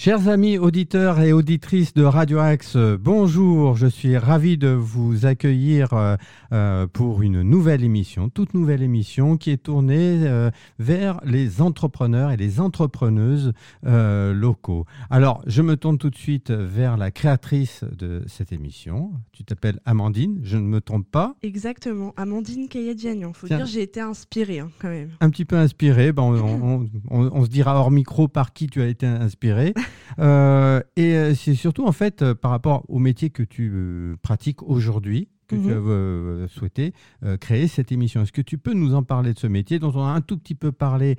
Chers amis auditeurs et auditrices de Radio Axe, bonjour, je suis ravi de vous accueillir euh, euh, pour une nouvelle émission, toute nouvelle émission qui est tournée euh, vers les entrepreneurs et les entrepreneuses locaux. Alors, je me tourne tout de suite vers la créatrice de cette émission. Tu t'appelles Amandine, je ne me trompe pas Exactement, Amandine Kayadjanian. Faut dire, j'ai été inspirée hein, quand même. Un petit peu inspirée, ben, on, on se dira hors micro par qui tu as été inspirée. Euh, et euh, c'est surtout en fait euh, par rapport au métier que tu pratiques aujourd'hui que tu mhm. as souhaité créer cette émission. Est-ce que tu peux nous en parler de ce métier dont on a un tout petit peu parlé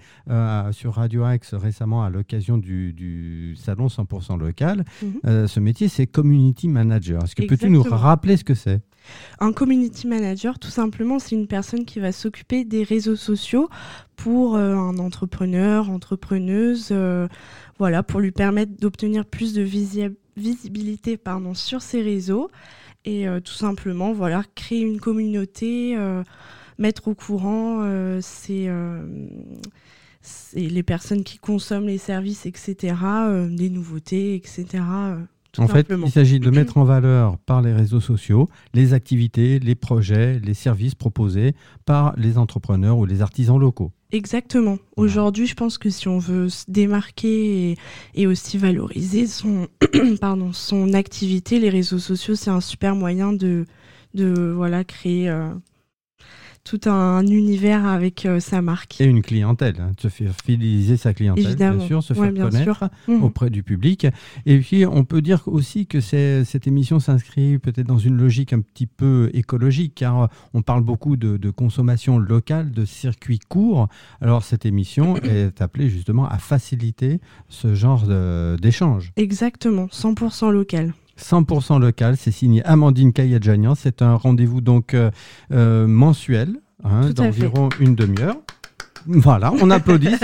sur Radio Axe récemment à l'occasion du, salon 100% local mhm. Ce métier, c'est Community Manager. Est-ce que peux-tu nous rappeler ce que c'est? Un community manager, tout simplement, c'est une personne qui va s'occuper des réseaux sociaux pour euh, un entrepreneur, entrepreneuse, euh, voilà, pour lui permettre d'obtenir plus de visibilité pardon, sur ses réseaux et euh, tout simplement, voilà, créer une communauté, mettre au courant c'est les personnes qui consomment les services, etc., des nouveautés, etc en fait, il s'agit de mettre en valeur par les réseaux sociaux les activités, les projets, les services proposés par les entrepreneurs ou les artisans locaux. Exactement. Aujourd'hui, je pense que si on veut se démarquer et, aussi valoriser son, pardon, son activité, les réseaux sociaux, c'est un super moyen de, de voilà, créer euh, tout un univers avec euh, sa marque. Et une clientèle, hein, se faire fidéliser sa clientèle, bien sûr, se faire connaître mhm. auprès du public. Et puis, on peut dire aussi que cette émission s'inscrit peut-être dans une logique un petit peu écologique, car on parle beaucoup de, consommation locale, de circuits courts. Alors, cette émission est appelée justement à faciliter ce genre d'échange. Exactement, 100% local. 100% local. C'est signé Amandine Kayadjanian. C'est un rendez-vous donc euh, euh, mensuel hein, d'environ une demi-heure. Voilà, on applaudit.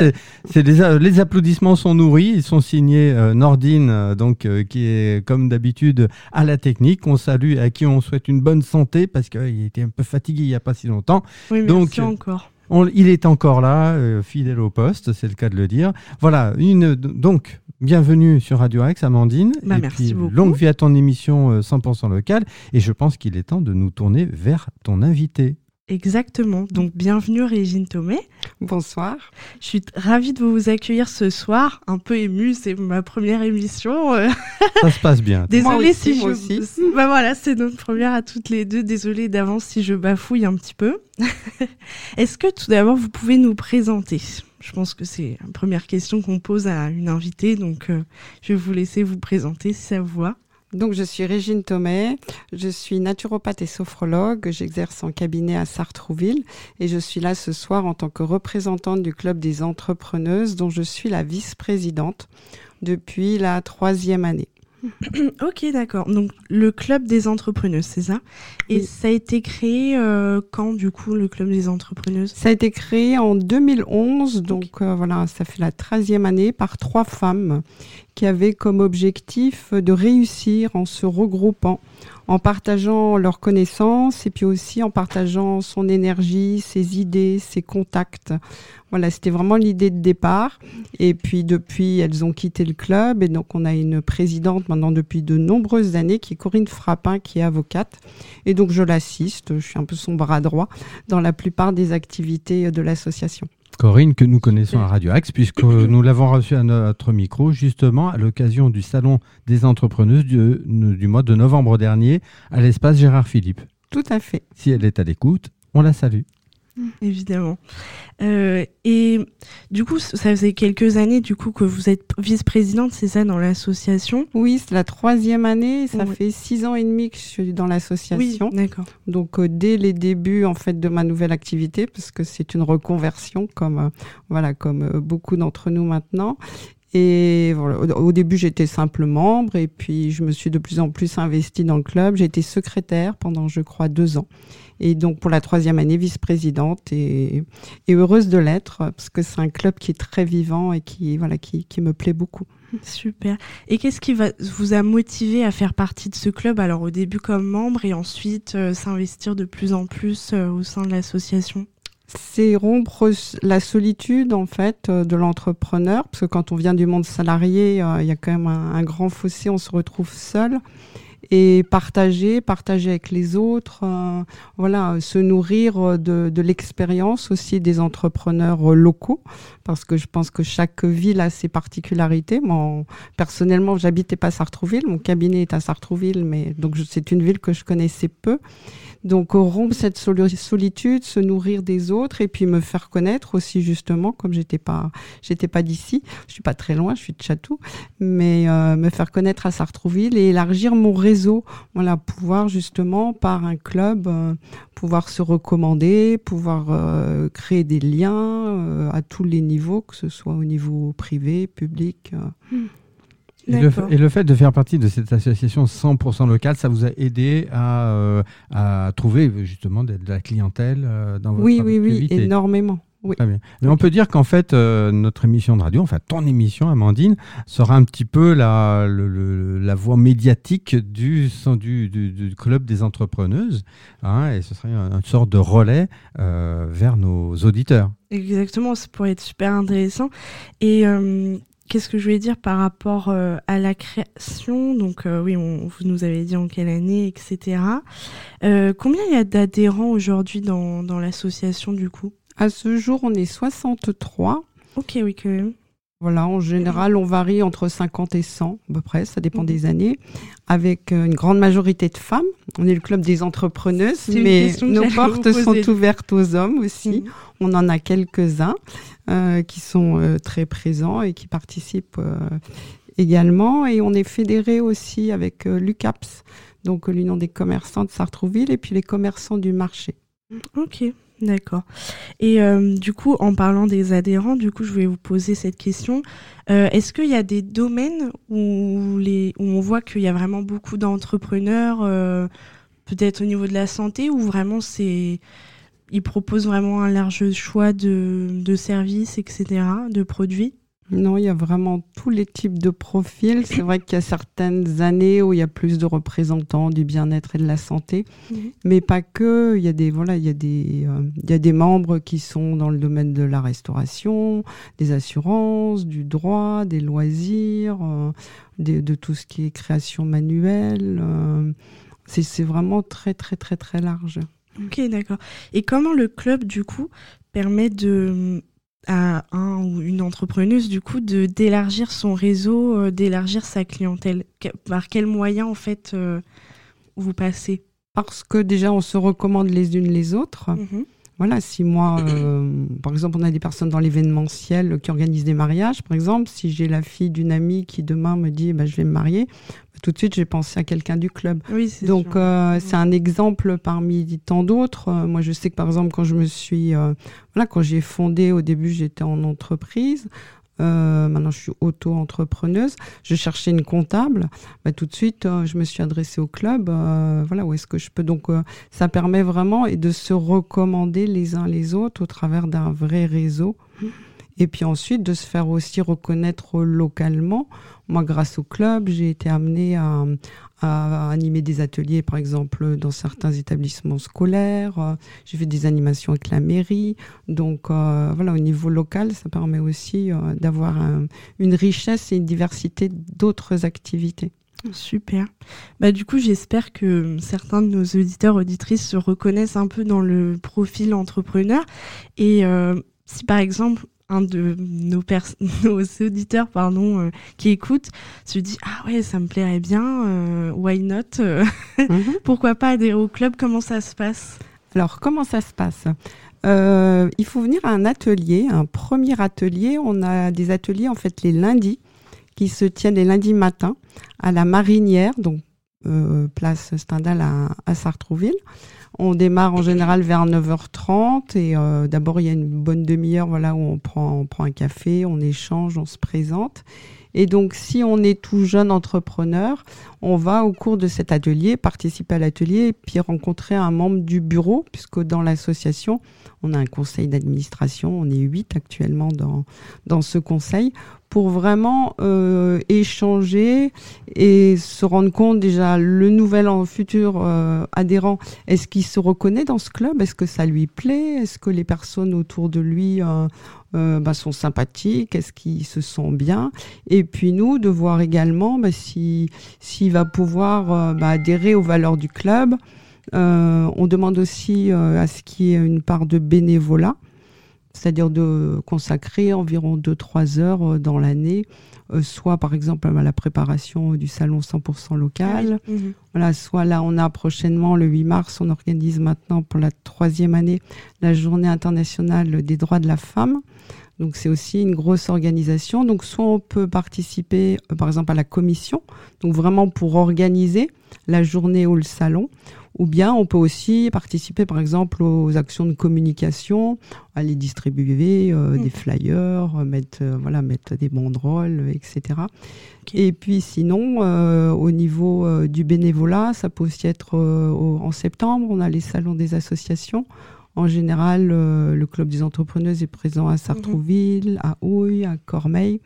c'est, les, applaudissements sont nourris. Ils sont signés euh, Nordine, donc qui est comme d'habitude à la technique. On salue à qui on souhaite une bonne santé parce qu'il était un peu fatigué il n'y a pas si longtemps. Oui, donc encore. Il est encore là, fidèle au poste, c'est le cas de le dire. Voilà, une, donc Bienvenue sur Radio Axe, Amandine. Bah, merci beaucoup. Longue vie à ton émission 100% euh, locale. Et je pense qu'il est temps de nous tourner vers ton invité. Exactement. Donc, bienvenue Régine Thomé. Bonsoir. Je suis ravie de vous accueillir ce soir. Un peu émue, c'est ma première émission. Euh. Ça se passe bien. Désolée si je. Aussi. Bah voilà, c'est notre première à toutes les deux. Désolée d'avance si je bafouille un petit peu. Est-ce que tout d'abord vous pouvez nous présenter? Je pense que c'est la première question qu'on pose à une invitée, donc euh, je vais vous laisser vous présenter si ça vous va. Donc, je suis Régine Thomé, je suis naturopathe et sophrologue, j'exerce en cabinet à Sartrouville et je suis là ce soir en tant que représentante du Club des entrepreneuses dont je suis la vice-présidente depuis la troisième année. ok, d'accord. Donc le club des entrepreneuses, c'est ça? Et ça a été créé euh, quand du coup le club des entrepreneuses? Ça a été créé en 2011, donc euh, voilà, ça fait la 13e année par trois femmes qui avaient comme objectif de réussir en se regroupant en partageant leurs connaissances et puis aussi en partageant son énergie, ses idées, ses contacts. Voilà, c'était vraiment l'idée de départ. Et puis depuis, elles ont quitté le club et donc on a une présidente maintenant depuis de nombreuses années qui est Corinne Frappin, qui est avocate. Et donc je l'assiste, je suis un peu son bras droit dans la plupart des activités de l'association. Corinne, que nous connaissons à Radio Axe, puisque nous l'avons reçue à notre micro, justement, à l'occasion du Salon des entrepreneuses du, du mois de novembre dernier, à l'espace Gérard Philippe. Tout à fait. Si elle est à l'écoute, on la salue. Évidemment. Euh, et du coup, ça faisait quelques années du coup que vous êtes vice-présidente, c'est ça, dans l'association? Oui, c'est la troisième année. Ça fait six ans et demi que je suis dans l'association. Oui, d'accord. Donc euh, dès les débuts en fait de ma nouvelle activité, parce que c'est une reconversion comme euh, voilà comme beaucoup d'entre nous maintenant. Et au début, j'étais simple membre et puis je me suis de plus en plus investie dans le club. J'ai été secrétaire pendant, je crois, deux ans et donc pour la troisième année vice-présidente et, heureuse de l'être parce que c'est un club qui est très vivant et qui voilà qui, me plaît beaucoup. Super. Et qu'est-ce qui vous a motivé à faire partie de ce club Alors au début comme membre et ensuite euh, s'investir de plus en plus euh, au sein de l'association? C'est rompre la solitude en fait euh, de l'entrepreneur, parce que quand on vient du monde salarié, euh, il y a quand même un, grand fossé, on se retrouve seul et partager, partager avec les autres, euh, voilà, se nourrir de, de l'expérience aussi des entrepreneurs locaux, parce que je pense que chaque ville a ses particularités. Moi, personnellement, j'habitais pas Sartrouville, mon cabinet est à Sartrouville, mais donc c'est une ville que je connaissais peu. Donc rompre cette solitude, se nourrir des autres et puis me faire connaître aussi justement, comme j'étais pas, j'étais pas d'ici, je suis pas très loin, je suis de Chatou, mais euh, me faire connaître à Sartrouville et élargir mon réseau, voilà, pouvoir justement par un club, euh, pouvoir se recommander, pouvoir euh, créer des liens à tous les niveaux, que ce soit au niveau privé, public. Hmm. Et le, fait de faire partie de cette association 100% locale, ça vous a aidé à, euh, à trouver justement de, la clientèle euh, dans votre Oui, oui, oui, énormément. Oui. Très bien. Mais on peut dire qu'en fait, euh, notre émission de radio, enfin ton émission, Amandine, sera un petit peu la, la voix médiatique du, du, du, club des entrepreneuses. Hein, et ce serait une, sorte de relais vers nos auditeurs. Exactement, ça pourrait être super intéressant. Et Qu'est-ce que je voulais dire par rapport euh, à la création? Donc euh, oui, on, vous nous avez dit en quelle année, etc. Euh, combien il y a d'adhérents aujourd'hui dans, dans l'association du coup? À ce jour, on est 63. Ok, oui, quand même. Voilà, en général, on varie entre 50 et 100, à peu près, ça dépend des années, avec euh, une grande majorité de femmes. On est le club des entrepreneuses, mais nos portes sont ouvertes aux hommes aussi. Mhm. On en a quelques-uns euh, qui sont euh, très présents et qui participent également. Et on est fédéré aussi avec l'UCAPS, donc l'Union des commerçants de Sartrouville, et puis les commerçants du marché. Ok. D'accord. Et euh, du coup, en parlant des adhérents, du coup, je vais vous poser cette question. Euh, est-ce qu'il y a des domaines où, les, où on voit qu'il y a vraiment beaucoup d'entrepreneurs, euh, peut-être au niveau de la santé, ou vraiment c'est ils proposent vraiment un large choix de, de services, etc., de produits? Non, il y a vraiment tous les types de profils. C'est vrai qu'il y a certaines années où il y a plus de représentants du bien-être et de la santé, mhm. mais pas que. Il y a des voilà, il y a des euh, il y a des membres qui sont dans le domaine de la restauration, des assurances, du droit, des loisirs, euh, de tout ce qui est création manuelle. Euh, c'est vraiment très très très très large. Ok, d'accord. Et comment le club du coup permet de à un ou une entrepreneuse du coup de d'élargir son réseau, euh, d'élargir sa clientèle Par quels moyens en fait euh, vous passez? Parce que déjà on se recommande les unes les autres. Mhm. Voilà, si moi, euh, par exemple, on a des personnes dans l'événementiel qui organisent des mariages, par exemple, si j'ai la fille d'une amie qui demain me dit bah, je vais me marier, bah, tout de suite j'ai pensé à quelqu'un du club. Oui, Donc euh, c'est un exemple parmi tant d'autres. Euh, moi je sais que par exemple quand je me suis, voilà, quand j'ai fondé au début j'étais en entreprise, euh, maintenant, je suis auto-entrepreneuse. Je cherchais une comptable. Bah, tout de suite, euh, je me suis adressée au club. Euh, voilà, où est-ce que je peux? Donc, euh, ça permet vraiment et de se recommander les uns les autres au travers d'un vrai réseau. Et puis ensuite, de se faire aussi reconnaître localement. Moi, grâce au club, j'ai été amenée à, animer des ateliers, par exemple, dans certains établissements scolaires. J'ai fait des animations avec la mairie. Donc, euh, voilà, au niveau local, ça permet aussi euh, d'avoir une richesse et une diversité d'autres activités. Super. Bah, du coup, j'espère que certains de nos auditeurs, auditrices se reconnaissent un peu dans le profil entrepreneur. Et euh, si par exemple, un de nos, nos auditeurs pardon, euh, qui écoutent se dit Ah ouais, ça me plairait bien, euh, why not euh, mhm. Pourquoi pas adhérer au club Comment ça se passe? Alors, comment ça se passe? Il faut venir à un atelier, un premier atelier. On a des ateliers en fait les lundis qui se tiennent les lundis matins à la Marinière, donc place Stendhal à, à Sartrouville. On démarre en général vers 9h30 et euh, d'abord il y a une bonne demi-heure voilà où on prend on prend un café, on échange, on se présente. Et donc si on est tout jeune entrepreneur, on va au cours de cet atelier participer à l'atelier et puis rencontrer un membre du bureau puisque dans l'association, on a un conseil d'administration, on est huit actuellement dans dans ce conseil pour vraiment euh, échanger et se rendre compte déjà le nouvel en futur euh, adhérent, est-ce qu'il se reconnaît dans ce club? Est-ce que ça lui plaît? Est-ce que les personnes autour de lui euh, bah, sont sympathiques? Est-ce qu'ils se sent bien? Et puis nous, de voir également bah, si s'il va pouvoir bah, adhérer aux valeurs du club. on demande aussi à ce qu'il y ait une part de bénévolat c'est-à-dire de consacrer environ 2-3 heures euh, dans l'année, euh, soit par exemple à la préparation du salon 100% local. Ah mhm. Voilà, soit là, on a prochainement, le 8 mars, on organise maintenant pour la troisième année la journée internationale des droits de la femme. Donc c'est aussi une grosse organisation. Donc soit on peut participer euh, par exemple à la commission, donc vraiment pour organiser la journée ou le salon, ou bien on peut aussi participer par exemple aux actions de communication, aller distribuer euh, des flyers, euh, mettre euh, voilà mettre des banderoles, etc. Et puis sinon au niveau du bénévolat, ça peut aussi être en septembre, on a les salons des associations. En général, le club des entrepreneuses est présent à Sartrouville, à Houille, à Cormeil.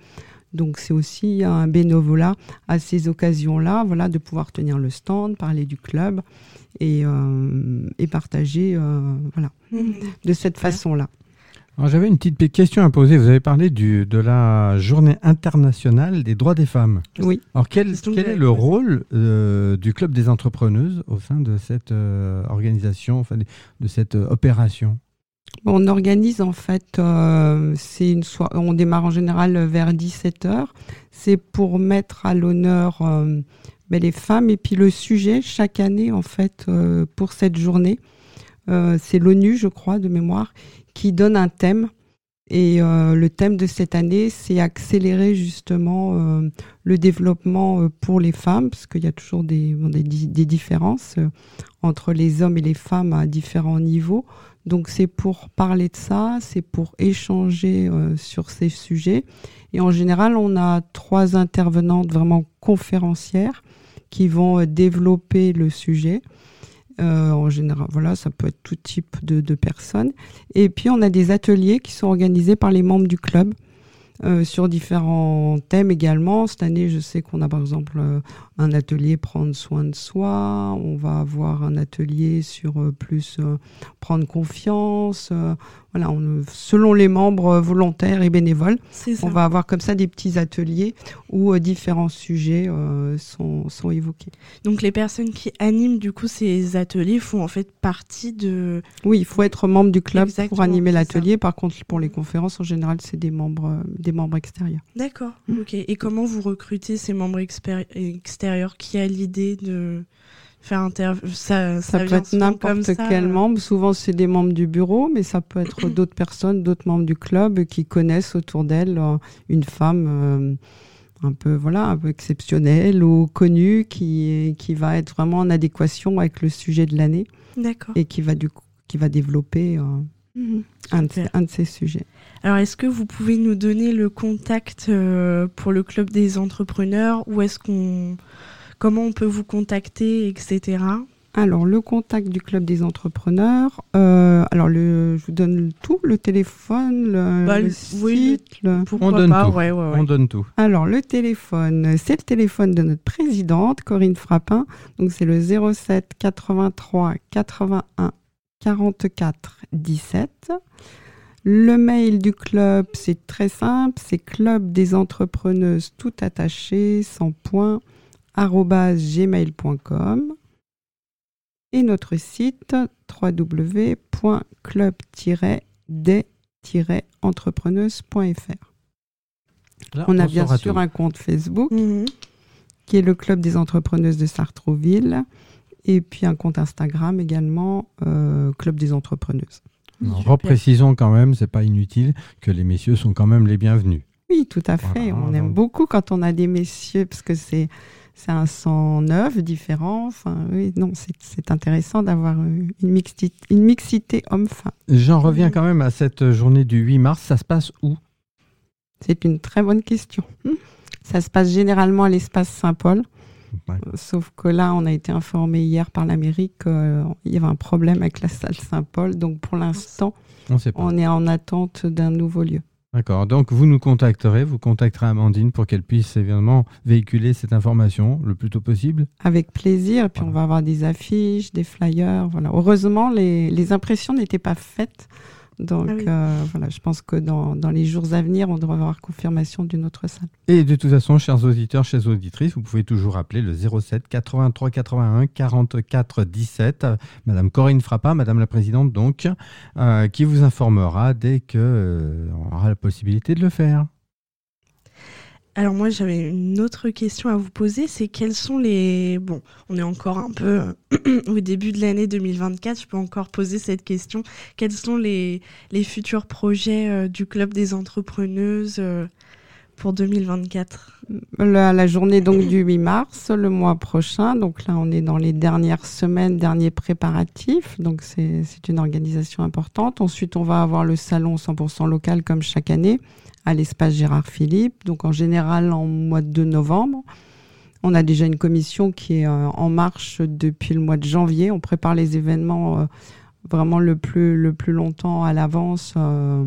Donc c'est aussi un bénévolat à ces occasions-là, voilà, de pouvoir tenir le stand, parler du club et, euh, et partager euh, voilà, mhm. de cette façon-là. J'avais une petite question à poser. Vous avez parlé du, de la journée internationale des droits des femmes. Oui. Alors quel, quel est le rôle euh, du club des entrepreneuses au sein de cette organisation, enfin, de cette opération? On organise en fait, c'est une soirée, on démarre en général vers 17h. C'est pour mettre à l'honneur mais les femmes. Et puis le sujet, chaque année, en fait, euh, pour cette journée, euh, c'est l'ONU, je crois, de mémoire, qui donne un thème. Et euh, le thème de cette année, c'est accélérer justement le développement pour les femmes, parce qu'il y a toujours des différences entre les hommes et les femmes à différents niveaux. Donc c'est pour parler de ça, c'est pour échanger sur ces sujets. Et en général, on a trois intervenantes vraiment conférencières qui vont euh, développer le sujet. Euh, en général, voilà, ça peut être tout type de, personnes. Et puis, on a des ateliers qui sont organisés par les membres du club. Euh, sur différents thèmes également. Cette année, je sais qu'on a par exemple euh, un atelier prendre soin de soi, on va avoir un atelier sur euh, plus prendre confiance. voilà, on, selon les membres volontaires et bénévoles, on va avoir comme ça des petits ateliers où différents sujets sont, sont évoqués. Donc les personnes qui animent du coup ces ateliers font en fait partie de... Oui, il faut être membre du club pour animer l'atelier. Par contre, pour les conférences, en général, c'est des membres membres extérieurs. D'accord. Ok. Et comment vous recrutez ces membres extérieurs Qui a l'idée de faire intervenir ça, ça, peut être n'importe quel euh membre. Souvent, c'est des membres du bureau, mais ça peut être d'autres personnes, d'autres membres du club qui connaissent autour d'elle euh, une femme. Euh, un peu voilà un peu exceptionnelle ou connue qui qui va être vraiment en adéquation avec le sujet de l'année d'accord et qui va du coup qui va développer mhm. un, un, de, ces sujets alors, est-ce que vous pouvez nous donner le contact euh, pour le club des entrepreneurs? Ou est-ce qu'on, comment on peut vous contacter, etc. Alors, le contact du club des entrepreneurs. Euh, alors, le, je vous donne tout, le téléphone, le, bah, site. Oui, on donne tout. On donne tout. Alors, le téléphone, c'est le téléphone de notre présidente, Corinne Frappin. Donc, c'est le 07 83 81 44 17. Le mail du club, c'est très simple, c'est club des entrepreneuses tout attaché, sans point, gmail.com. Et notre site www.club-des-entrepreneuses.fr. On a bien sûr un compte Facebook mhm. qui est le Club des entrepreneuses de Sartrouville et puis un compte Instagram également, euh, Club des entrepreneuses. Reprécisons quand même, c'est pas inutile, que les messieurs sont quand même les bienvenus. Oui, tout à fait. on aime beaucoup quand on a des messieurs parce que c'est c'est un sang neuf, différent. Enfin, oui, non, c'est intéressant d'avoir une mixité, une mixité homme-femme. J'en reviens quand même à cette journée du 8 mars. Ça se passe où? C'est une très bonne question. Ça se passe généralement à l'espace Saint-Paul. Sauf que là, on a été informé hier par l'Amérique qu'il y avait un problème avec la salle Saint-Paul. Donc pour l'instant, on, est en attente d'un nouveau lieu. D'accord. Donc vous nous contacterez, vous contacterez Amandine pour qu'elle puisse évidemment véhiculer cette information le plus tôt possible. Avec plaisir. Et puis on va avoir des affiches, des flyers. Voilà. Heureusement, les, les impressions n'étaient pas faites. Donc ah euh, voilà, je pense que dans, dans, les jours à venir, on devrait avoir confirmation d'une autre salle. Et de toute façon, chers auditeurs, chères auditrices, vous pouvez toujours appeler le 07 83 81 44 17. Madame Corinne Frappa, Madame la Présidente, donc, euh, qui vous informera dès qu'on euh, aura la possibilité de le faire. Alors moi j'avais une autre question à vous poser, c'est quels sont les... Bon, on est encore un peu au début de l'année 2024, je peux encore poser cette question. Quels sont les, les futurs projets euh, du Club des entrepreneuses euh, pour 2024 la, la, journée donc du 8 mars, le mois prochain. Donc là, on est dans les dernières semaines, derniers préparatifs. Donc c'est une organisation importante. Ensuite, on va avoir le salon 100% local comme chaque année à l'espace Gérard Philippe, donc en général en mois de novembre. On a déjà une commission qui est euh, en marche depuis le mois de janvier. On prépare les événements euh, vraiment le plus, le plus longtemps à l'avance euh,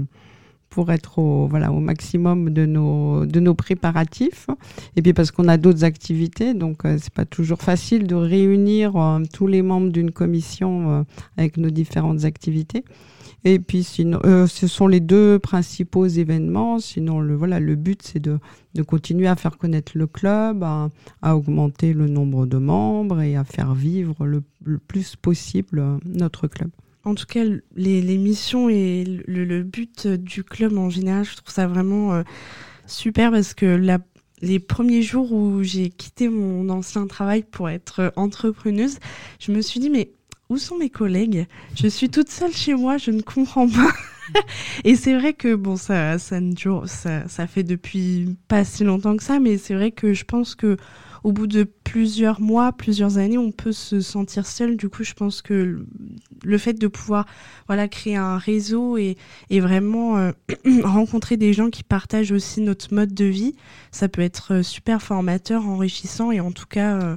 pour être au, voilà, au maximum de nos, de nos préparatifs. Et puis parce qu'on a d'autres activités, donc c'est pas toujours facile de réunir tous les membres d'une commission avec nos différentes activités. Et puis sinon, euh, ce sont les deux principaux événements. Sinon, le voilà, le but c'est de, de continuer à faire connaître le club, à, augmenter le nombre de membres et à faire vivre le, plus possible euh, notre club. En tout cas, les, les missions et le, le, but du club en général, je trouve ça vraiment euh, super parce que les premiers jours où j'ai quitté mon ancien travail pour être entrepreneuse, je me suis dit mais où sont mes collègues? Je suis toute seule chez moi, je ne comprends pas. et c'est vrai que bon, ça, ça, ça, ça fait depuis pas si longtemps que ça, mais c'est vrai que je pense que au bout de plusieurs mois, plusieurs années, on peut se sentir seul. Du coup, je pense que le fait de pouvoir voilà créer un réseau et, et vraiment euh, rencontrer des gens qui partagent aussi notre mode de vie, ça peut être euh, super formateur, enrichissant et en tout cas. Euh,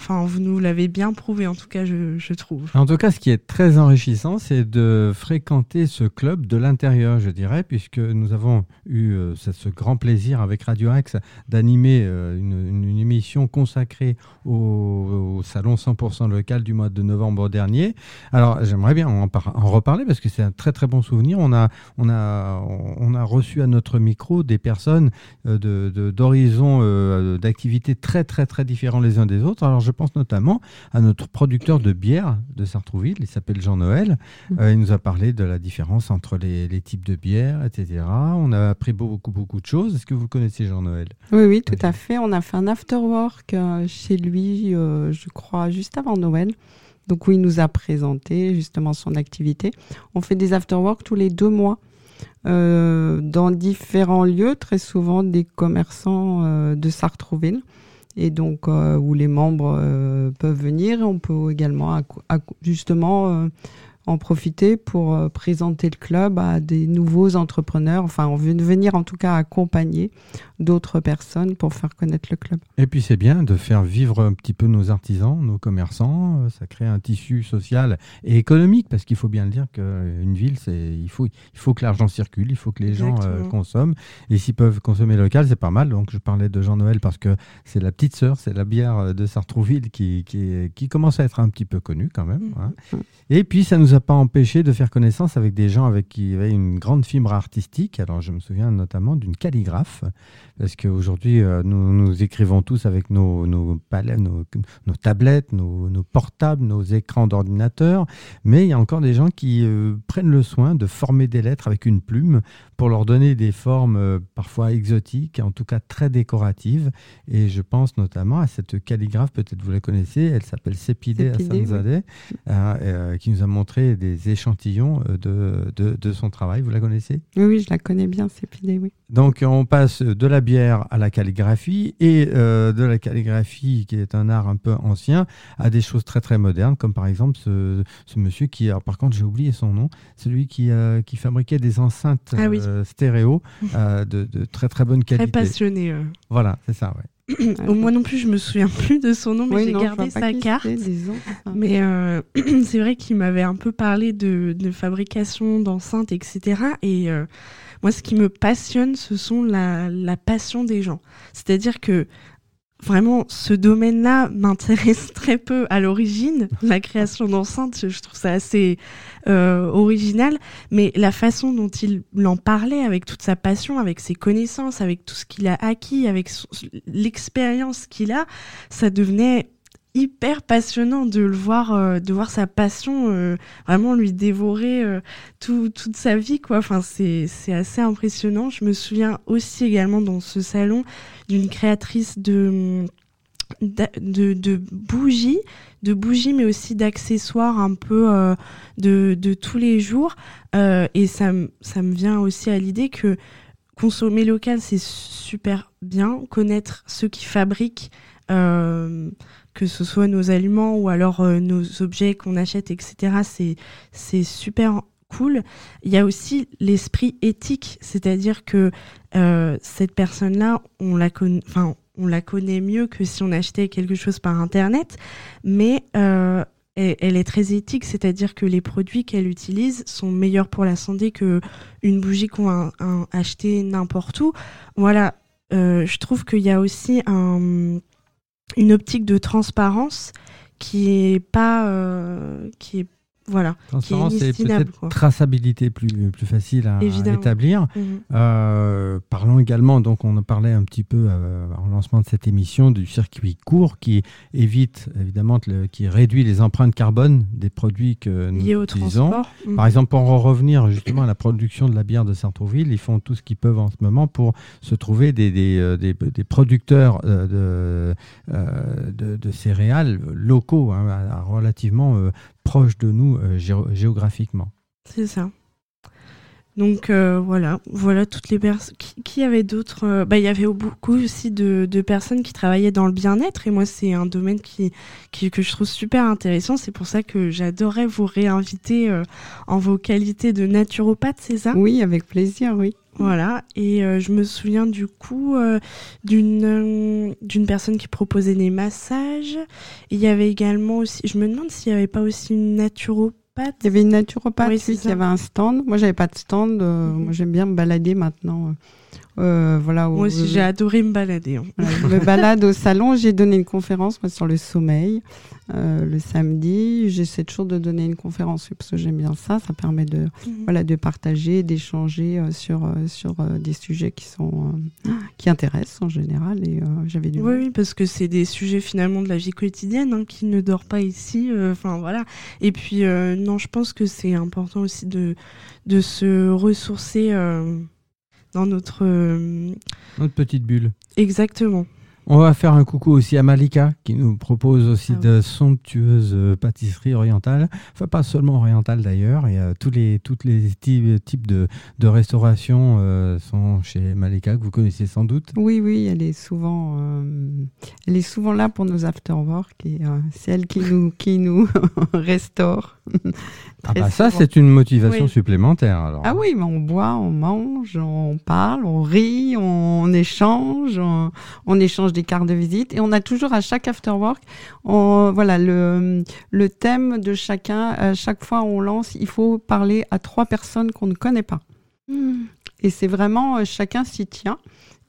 Enfin, vous nous l'avez bien prouvé, en tout cas, je, trouve. En tout cas, ce qui est très enrichissant, c'est de fréquenter ce club de l'intérieur, je dirais, puisque nous avons eu euh, ce, grand plaisir avec Radio Axe d'animer euh, une, émission consacrée au, salon 100% local du mois de novembre dernier. Alors, j'aimerais bien en, reparler parce que c'est un très très bon souvenir. On a, on a, on a reçu à notre micro des personnes euh, d'horizons d'activités très très très différents les uns des autres. Alors, je pense notamment à notre producteur de bière de Sartrouville, il s'appelle Jean-Noël. Mm. Euh, il nous a parlé de la différence entre les, types de bières, etc. On a appris beaucoup, beaucoup de choses. Est-ce que vous connaissez Jean-Noël? Oui, oui, tout à fait. On a fait un after-work euh, chez lui, euh, je crois, juste avant Noël. Donc, où il nous a présenté justement son activité. On fait des after-work tous les deux mois. dans différents lieux, très souvent des commerçants de Sartrouville et donc euh, où les membres euh, peuvent venir. On peut également justement euh, en profiter pour euh, présenter le club à des nouveaux entrepreneurs. Enfin, on veut venir en tout cas accompagner d'autres personnes pour faire connaître le club. Et puis c'est bien de faire vivre un petit peu nos artisans, nos commerçants. Ça crée un tissu social et économique parce qu'il faut bien le dire qu'une ville, c'est il faut il faut que l'argent circule, il faut que les gens euh, consomment. Et s'ils peuvent consommer local, c'est pas mal. Donc je parlais de Jean Noël parce que c'est la petite sœur, c'est la bière de Sartrouville qui, qui, qui commence à être un petit peu connue quand même. Hein. Mmh. Et puis ça nous a pas empêché de faire connaissance avec des gens avec qui il y avait une grande fibre artistique. Alors je me souviens notamment d'une calligraphe, parce qu'aujourd'hui euh, nous, nous écrivons tous avec nos, nos, nos, nos tablettes, nos, nos, portables, nos écrans d'ordinateur, mais il y a encore des gens qui euh, prennent le soin de former des lettres avec une plume pour leur donner des formes euh, parfois exotiques, en tout cas très décoratives. Et je pense notamment à cette calligraphe, peut-être vous la connaissez, elle s'appelle Sépidé Assanzadeh, qui nous a montré des échantillons euh, de, de, de, son travail. Vous la connaissez? Oui, oui, je la connais bien, Sépidé, oui. Donc on passe de la bière à la calligraphie et euh, de la calligraphie, qui est un art un peu ancien, à des choses très très modernes, comme par exemple ce, ce monsieur qui, alors par contre j'ai oublié son nom, celui qui, euh, qui fabriquait des enceintes ah stéréo de, de, très très bonne qualité. Très passionné. Voilà, c'est ça, ouais. Moi non plus, je me souviens plus de son nom, mais j'ai gardé sa carte. Mais euh, c'est vrai qu'il m'avait un peu parlé de, de fabrication d'enceintes, etc. Et euh, moi, ce qui me passionne, ce sont la, la passion des gens. C'est-à-dire que vraiment, ce domaine-là m'intéresse très peu à l'origine. La création d'enceintes, je trouve ça assez euh, original. Mais la façon dont il en parlait, avec toute sa passion, avec ses connaissances, avec tout ce qu'il a acquis, avec l'expérience qu'il a, ça devenait hyper passionnant de le voir, euh, de voir sa passion euh, vraiment lui dévorer euh, toute sa vie, quoi. Enfin, c'est assez impressionnant. Je me souviens aussi également dans ce salon d'une créatrice de, de, bougies, de bougies, mais aussi d'accessoires un peu de, de tous les jours. et ça, ça me vient aussi à l'idée que consommer local, c'est super bien. Connaître ceux qui fabriquent que ce soit nos aliments ou alors euh, nos objets qu'on achète, etc. C'est, super cool. Il y a aussi l'esprit éthique, c'est-à-dire que euh, cette personne-là, on la connaît, on la connaît mieux que si on achetait quelque chose par internet, mais euh, elle, est très éthique, c'est-à-dire que les produits qu'elle utilise sont meilleurs pour la santé que une bougie qu'on a, achetée n'importe où. Voilà, je trouve qu'il y a aussi un une optique de transparence qui est pas euh, voilà. Transparence et peut-être traçabilité plus, plus facile à, établir. Mhm. Euh, parlons également, donc on en parlait un petit peu euh, en lancement de cette émission, du circuit court qui évite évidemment, qui réduit les empreintes carbone des produits que nous utilisons. Mhm. Par exemple, pour en revenir justement à la production de la bière de Sartrouville, ils font tout ce qu'ils peuvent en ce moment pour se trouver des, des, euh, des, producteurs de, de, céréales locaux, hein, relativement proche de nous euh, géographiquement. C'est ça. Donc euh, voilà, voilà toutes les personnes. Qui, avait d'autres euh, bah, Il y avait beaucoup aussi de, personnes qui travaillaient dans le bien-être et moi c'est un domaine qui, que je trouve super intéressant. C'est pour ça que j'adorais vous réinviter en vos qualités de naturopathe, c'est ça? Oui, avec plaisir, oui. Voilà, et je me souviens du coup d'une d'une personne qui proposait des massages. il y avait également aussi, je me demande s'il n'y avait pas aussi une naturopathe. Il y avait une naturopathe, oui, il y avait un stand. Moi, j'avais pas de stand. Mhm. Moi, j'aime bien me balader maintenant. Euh, voilà, moi aussi, j'ai adoré me balader. Hein. me balade au salon. J'ai donné une conférence moi, sur le sommeil euh, le samedi. J'essaie toujours de donner une conférence parce que j'aime bien ça. Ça permet de, mhm. voilà, de partager, d'échanger euh, sur, sur des sujets qui, sont, qui intéressent en général. Et j'avais du oui, oui, parce que c'est des sujets finalement de la vie quotidienne hein, qui ne dort pas ici. Enfin voilà. Et puis non, je pense que c'est important aussi de, de se ressourcer dans notre... Euh, notre petite bulle. Exactement. On va faire un coucou aussi à Malika qui nous propose aussi ah de somptueuses euh, pâtisseries orientales. Enfin, pas seulement orientales d'ailleurs. Il y a tous les, toutes les types de, de restauration euh, sont chez Malika que vous connaissez sans doute. Oui, oui, elle est souvent, elle est souvent là pour nos afterwork et c'est elle qui nous, qui nous restaure. Ah bah ça, c'est une motivation supplémentaire. Alors. Ah oui, mais on boit, on mange, on parle, on rit, on, échange, on, échange des cartes de visite et on a toujours à chaque afterwork, on, voilà le, le thème de chacun. À chaque fois on lance, il faut parler à trois personnes qu'on ne connaît pas. Hmm. Et c'est vraiment euh, chacun s'y tient.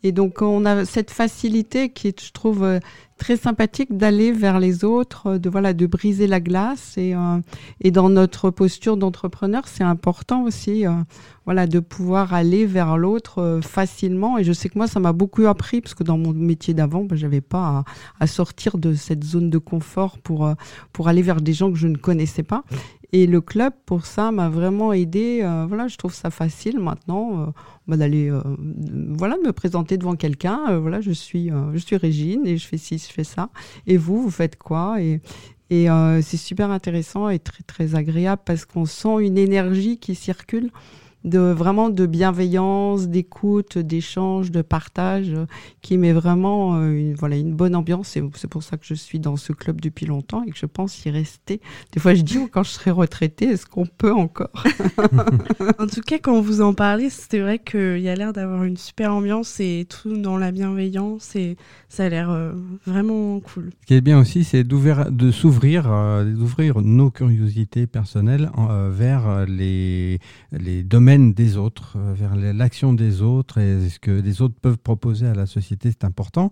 Et donc on a cette facilité qui est, je trouve, euh, très sympathique d'aller vers les autres, euh, de voilà, de briser la glace et euh, et dans notre posture d'entrepreneur, c'est important aussi, voilà, de pouvoir aller vers l'autre facilement. Et je sais que moi, ça m'a beaucoup appris parce que dans mon métier d'avant, ben, j'avais pas à, sortir de cette zone de confort pour pour aller vers des gens que je ne connaissais pas. Et le club, pour ça, m'a vraiment aidé. Euh, voilà, je trouve ça facile maintenant euh, bah, d'aller, euh, voilà, me présenter devant quelqu'un. voilà, je suis, je suis Régine et je fais ci, je fais ça. Et vous, vous faites quoi? Et, et c'est super intéressant et très très agréable parce qu'on sent une énergie qui circule de vraiment de bienveillance, d'écoute, d'échange, de partage, qui met vraiment euh, une, voilà une bonne ambiance. Et c'est pour ça que je suis dans ce club depuis longtemps et que je pense y rester. Des fois, je dis oh, quand je serai retraitée, est-ce qu'on peut encore En tout cas, quand vous en parlez, c'est vrai qu'il y a l'air d'avoir une super ambiance et tout dans la bienveillance et ça a l'air euh, vraiment cool. Ce qui est bien aussi, c'est de s'ouvrir, euh, d'ouvrir nos curiosités personnelles vers les les domaines des autres, euh, vers l'action des autres et ce que les autres peuvent proposer à la société, c'est important.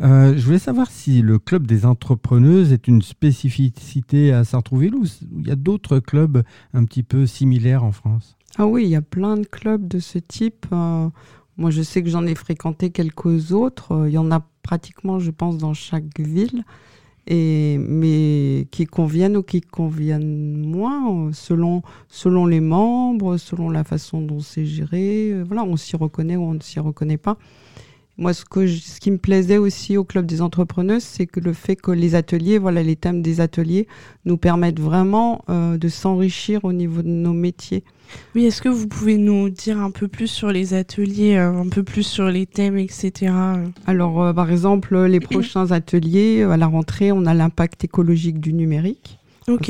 Euh, je voulais savoir si le club des entrepreneuses est une spécificité à Sartrouville ou il y a d'autres clubs un petit peu similaires en France? Ah oui, il y a plein de clubs de ce type. moi, je sais que j'en ai fréquenté quelques autres. Il y en a pratiquement, je pense, dans chaque ville et, mais qui conviennent ou qui conviennent moins selon, selon les membres, selon la façon dont c'est géré. Voilà, on s'y reconnaît ou on ne s'y reconnaît pas. Moi, ce, que ce qui me plaisait aussi au Club des entrepreneuses, c'est que le fait que les ateliers, voilà, les thèmes des ateliers nous permettent vraiment euh, de s'enrichir au niveau de nos métiers. Oui, est-ce que vous pouvez nous dire un peu plus sur les ateliers, euh, un peu plus sur les thèmes, etc. Alors, euh, par exemple, les prochains ateliers, à la rentrée, on a l'impact écologique du numérique.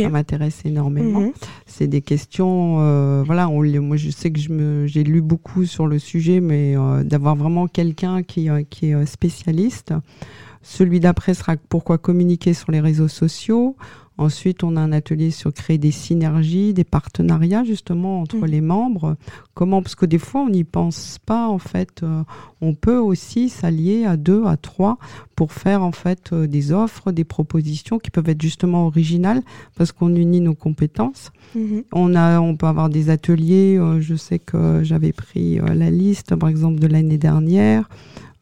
Ça m'intéresse énormément. Mhm. C'est des questions, euh, voilà, on, moi je sais que j'ai lu beaucoup sur le sujet, mais euh, d'avoir vraiment quelqu'un qui, euh, qui est spécialiste. Celui d'après sera pourquoi communiquer sur les réseaux sociaux. Ensuite, on a un atelier sur créer des synergies, des partenariats justement entre mm. les membres. Comment Parce que des fois, on n'y pense pas en fait. Euh, on peut aussi s'allier à deux, à trois pour faire en fait euh, des offres, des propositions qui peuvent être justement originales parce qu'on unit nos compétences. Mm-hmm. On a, on peut avoir des ateliers. Euh, je sais que j'avais pris la liste, par exemple, de l'année dernière.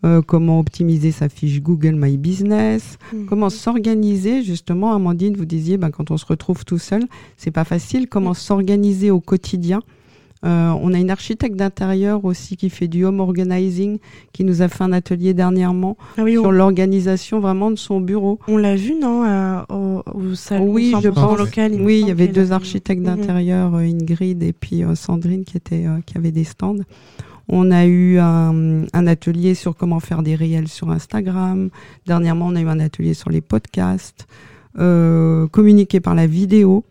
Euh, comment optimiser sa fiche Google My Business, mhm. comment s'organiser justement. Amandine, vous disiez, ben, quand on se retrouve tout seul, c'est pas facile. Comment s'organiser au quotidien. Euh, on a une architecte d'intérieur aussi qui fait du home organizing, qui nous a fait un atelier dernièrement ah sur l'organisation vraiment de son bureau. On l'a vu, non, au, salon Oui, je pense. Local, oui, il y avait deux architectes mhm. d'intérieur, euh, Ingrid et puis Sandrine, qui étaient, qui avaient des stands. On a eu un, atelier sur comment faire des réels sur Instagram. Dernièrement, on a eu un atelier sur les podcasts, euh, communiquer par la vidéo.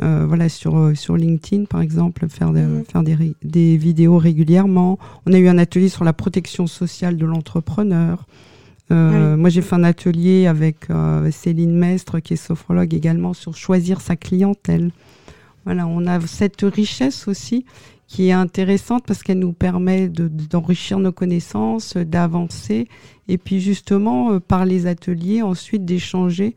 Euh, voilà sur euh, sur LinkedIn par exemple faire mhm. faire des, des vidéos régulièrement on a eu un atelier sur la protection sociale de l'entrepreneur moi j'ai fait un atelier avec Céline Mestre qui est sophrologue également sur choisir sa clientèle voilà on a cette richesse aussi qui est intéressante parce qu'elle nous permet d'enrichir nos connaissances, d'avancer, et puis justement, euh, par les ateliers, ensuite d'échanger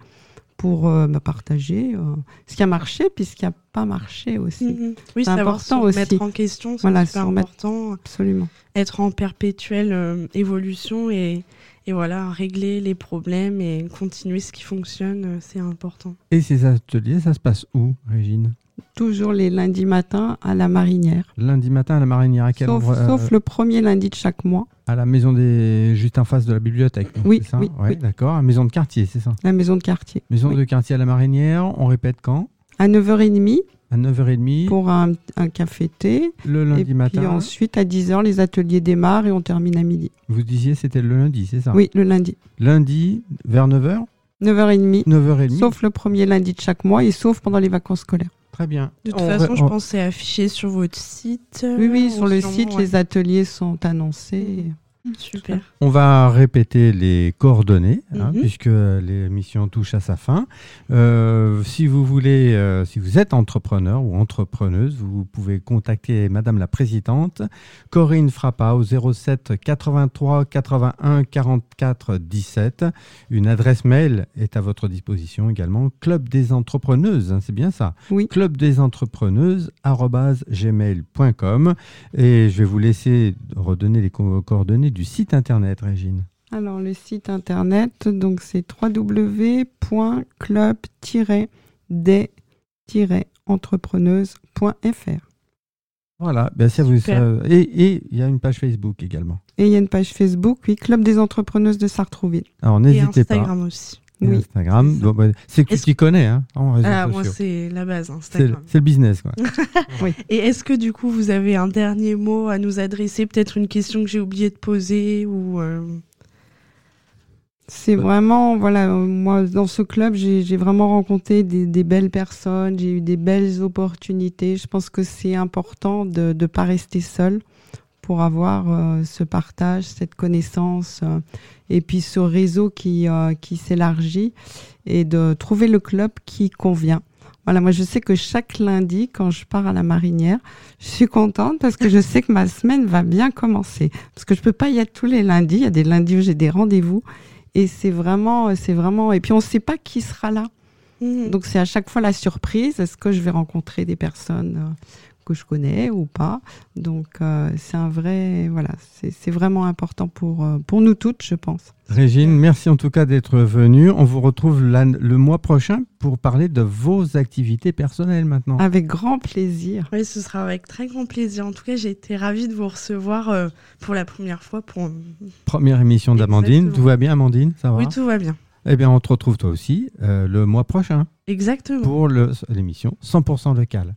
pour euh, bah, partager euh, ce qui a marché puis ce qui n'a pas marché aussi. Mhm. Oui, c'est important aussi. Mettre en question, c'est voilà, important. Absolument. Être en perpétuelle évolution et, et voilà, régler les problèmes et continuer ce qui fonctionne, c'est important. Et ces ateliers, ça se passe où, Régine? Toujours les lundis matins à la marinière. Lundi matin à la marinière, à quel sauf, sauf euh, le premier lundi de chaque mois. À la maison des. juste en face de la bibliothèque. oui, ça oui, oui. D'accord. À maison de quartier, c'est ça La maison de quartier. Maison de quartier à la marinière, on répète quand? À 9h30. À 9h30. Pour un, un café-thé. Le lundi matin. Et ensuite, à 10h, les ateliers démarrent et on termine à midi. Vous disiez c'était le lundi, c'est ça? Oui, le lundi. Lundi, vers 9h 9h30. 9h30. Sauf le premier lundi de chaque mois et sauf pendant les vacances scolaires. Très bien. De toute façon, je pense que c'est affiché sur votre site. Oui, oui, sur le site, les ateliers sont annoncés. Super. On va répéter les coordonnées, hein, mhm. puisque l'émission touche à sa fin. Euh, si vous voulez, euh, si vous êtes entrepreneur ou entrepreneuse, vous pouvez contacter Madame la Présidente, Corinne Frappa, au 07 83 81 44 17. Une adresse mail est à votre disposition également, Club des Entrepreneuses, hein, c'est bien ça? Oui. Club des Entrepreneuses, gmail.com. Et je vais vous laisser redonner les coordonnées du site internet, Régine Alors, le site internet, donc c'est www.club-des-entrepreneuse.fr. Voilà, ça vous, et il y a une page Facebook également. Et il y a une page Facebook, oui, Club des entrepreneuses de Sartrouville. Alors n'hésitez pas. Instagram aussi. Oui. Instagram, bah, c'est que tu connais, hein, ah, moi, c'est la base, Instagram. C'est le business, quoi. oui. Et est-ce que du coup, vous avez un dernier mot à nous adresser Peut-être une question que j'ai oublié de poser ou euh, C'est vraiment, voilà, moi, dans ce club, j'ai vraiment rencontré des, des belles personnes, j'ai eu des belles opportunités. Je pense que c'est important de ne pas rester seul pour avoir euh, ce partage, cette connaissance euh, et puis ce réseau qui, euh, qui s'élargit et de trouver le club qui convient. Voilà, moi je sais que chaque lundi, quand je pars à la marinière, je suis contente parce que je sais que ma semaine va bien commencer. Parce que je peux pas y être tous les lundis. Il y a des lundis où j'ai des rendez-vous et c'est vraiment, c'est vraiment. Et puis on ne sait pas qui sera là. Mmh. Donc c'est à chaque fois la surprise. Est-ce que je vais rencontrer des personnes que je connais ou pas. Donc euh, c'est un vrai, voilà, c'est vraiment important pour, euh, pour nous toutes, je pense. Régine, merci en tout cas d'être venue. On vous retrouve le mois prochain pour parler de vos activités personnelles maintenant. Avec grand plaisir. Oui, ce sera avec très grand plaisir. En tout cas, j'ai été ravie de vous recevoir euh, pour la première fois. pour Première émission d'Amandine. Tout va bien, Amandine? Ça va? Oui, tout va bien. Eh bien, on te retrouve toi aussi le mois prochain. Exactement. Pour l'émission 100% local.